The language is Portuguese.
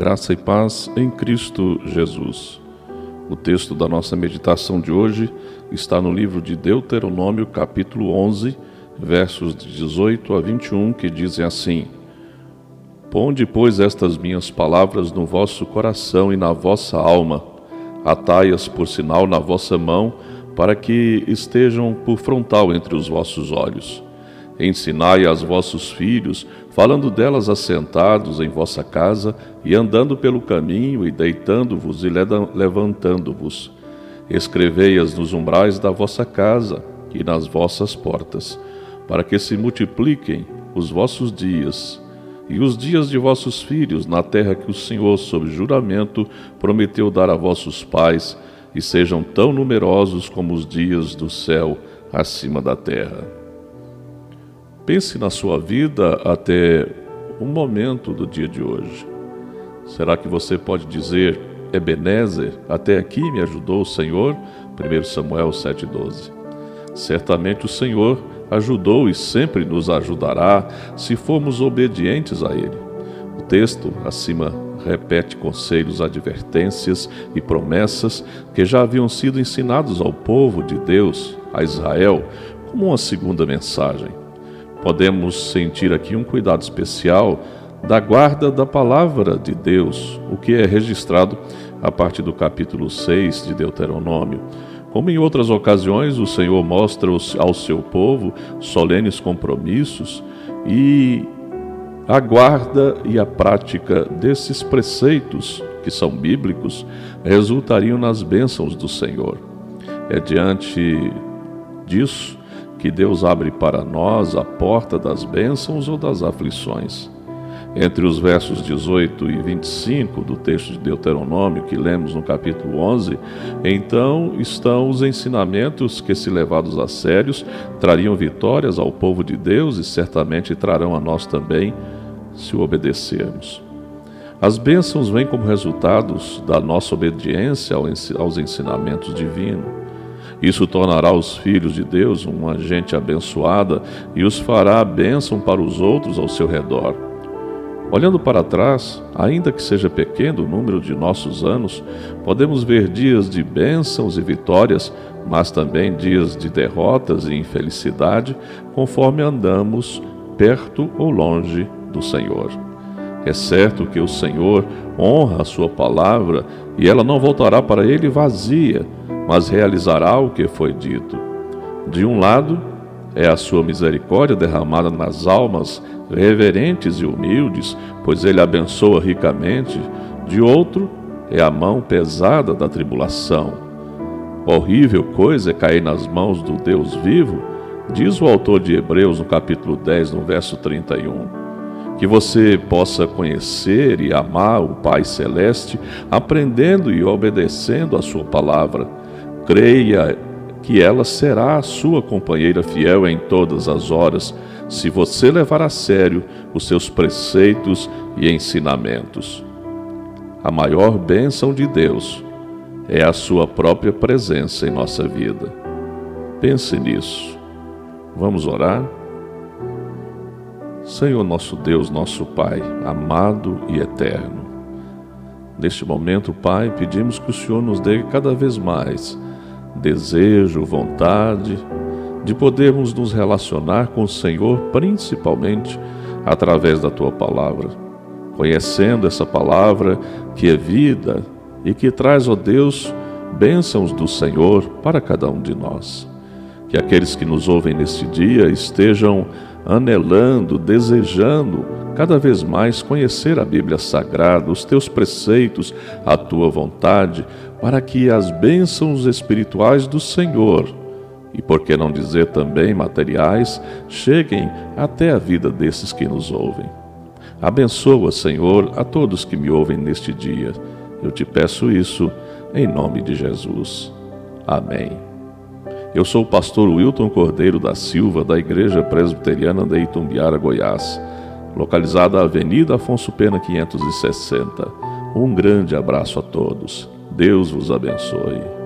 Graça e paz em Cristo Jesus. O texto da nossa meditação de hoje está no livro de Deuteronômio, capítulo 11, versos de 18 a 21, que dizem assim: Ponde, pois, estas minhas palavras no vosso coração e na vossa alma, atai-as por sinal na vossa mão, para que estejam por frontal entre os vossos olhos Ensinai aos vossos filhos, falando delas assentados em vossa casa, e andando pelo caminho, e deitando-vos e levantando-vos. Escrevei-as nos umbrais da vossa casa e nas vossas portas, para que se multipliquem os vossos dias e os dias de vossos filhos na terra que o Senhor, sob juramento, prometeu dar a vossos pais, e sejam tão numerosos como os dias do céu acima da terra. Pense na sua vida até o momento do dia de hoje. Será que você pode dizer, Ebenezer, até aqui me ajudou o Senhor? 1 Samuel 7,12. Certamente o Senhor ajudou e sempre nos ajudará se formos obedientes a Ele. O texto acima repete conselhos, advertências e promessas que já haviam sido ensinados ao povo de Deus, a Israel, como uma segunda mensagem podemos sentir aqui um cuidado especial da guarda da palavra de Deus, o que é registrado a partir do capítulo 6 de Deuteronômio. Como em outras ocasiões, o Senhor mostra ao seu povo solenes compromissos e a guarda e a prática desses preceitos, que são bíblicos, resultariam nas bênçãos do Senhor. É diante disso que Deus abre para nós a porta das bênçãos ou das aflições. Entre os versos 18 e 25 do texto de Deuteronômio, que lemos no capítulo 11, então estão os ensinamentos que, se levados a sérios, trariam vitórias ao povo de Deus e certamente trarão a nós também, se o obedecermos. As bênçãos vêm como resultados da nossa obediência aos ensinamentos divinos. Isso tornará os filhos de Deus uma gente abençoada e os fará bênção para os outros ao seu redor. Olhando para trás, ainda que seja pequeno o número de nossos anos, podemos ver dias de bênçãos e vitórias, mas também dias de derrotas e infelicidade, conforme andamos perto ou longe do Senhor. É certo que o Senhor honra a sua palavra e ela não voltará para ele vazia, mas realizará o que foi dito. De um lado, é a sua misericórdia derramada nas almas reverentes e humildes, pois ele abençoa ricamente. De outro, é a mão pesada da tribulação. Horrível coisa é cair nas mãos do Deus vivo, diz o autor de Hebreus no capítulo 10, no verso 31 que você possa conhecer e amar o Pai Celeste, aprendendo e obedecendo a Sua palavra creia que ela será a sua companheira fiel em todas as horas, se você levar a sério os seus preceitos e ensinamentos. A maior bênção de Deus é a sua própria presença em nossa vida. Pense nisso. Vamos orar? Senhor nosso Deus, nosso Pai, amado e eterno. Neste momento, Pai, pedimos que o Senhor nos dê cada vez mais desejo, vontade de podermos nos relacionar com o Senhor, principalmente através da tua palavra. Conhecendo essa palavra que é vida e que traz, ó Deus, bênçãos do Senhor para cada um de nós. Que aqueles que nos ouvem neste dia estejam anelando, desejando cada vez mais conhecer a Bíblia Sagrada, os teus preceitos, a tua vontade, para que as bênçãos espirituais do Senhor, e por que não dizer também materiais, cheguem até a vida desses que nos ouvem. Abençoa, Senhor, a todos que me ouvem neste dia. Eu te peço isso em nome de Jesus. Amém. Eu sou o pastor Wilton Cordeiro da Silva, da Igreja Presbiteriana de Itumbiara, Goiás, localizada na Avenida Afonso Pena 560. Um grande abraço a todos. Deus vos abençoe.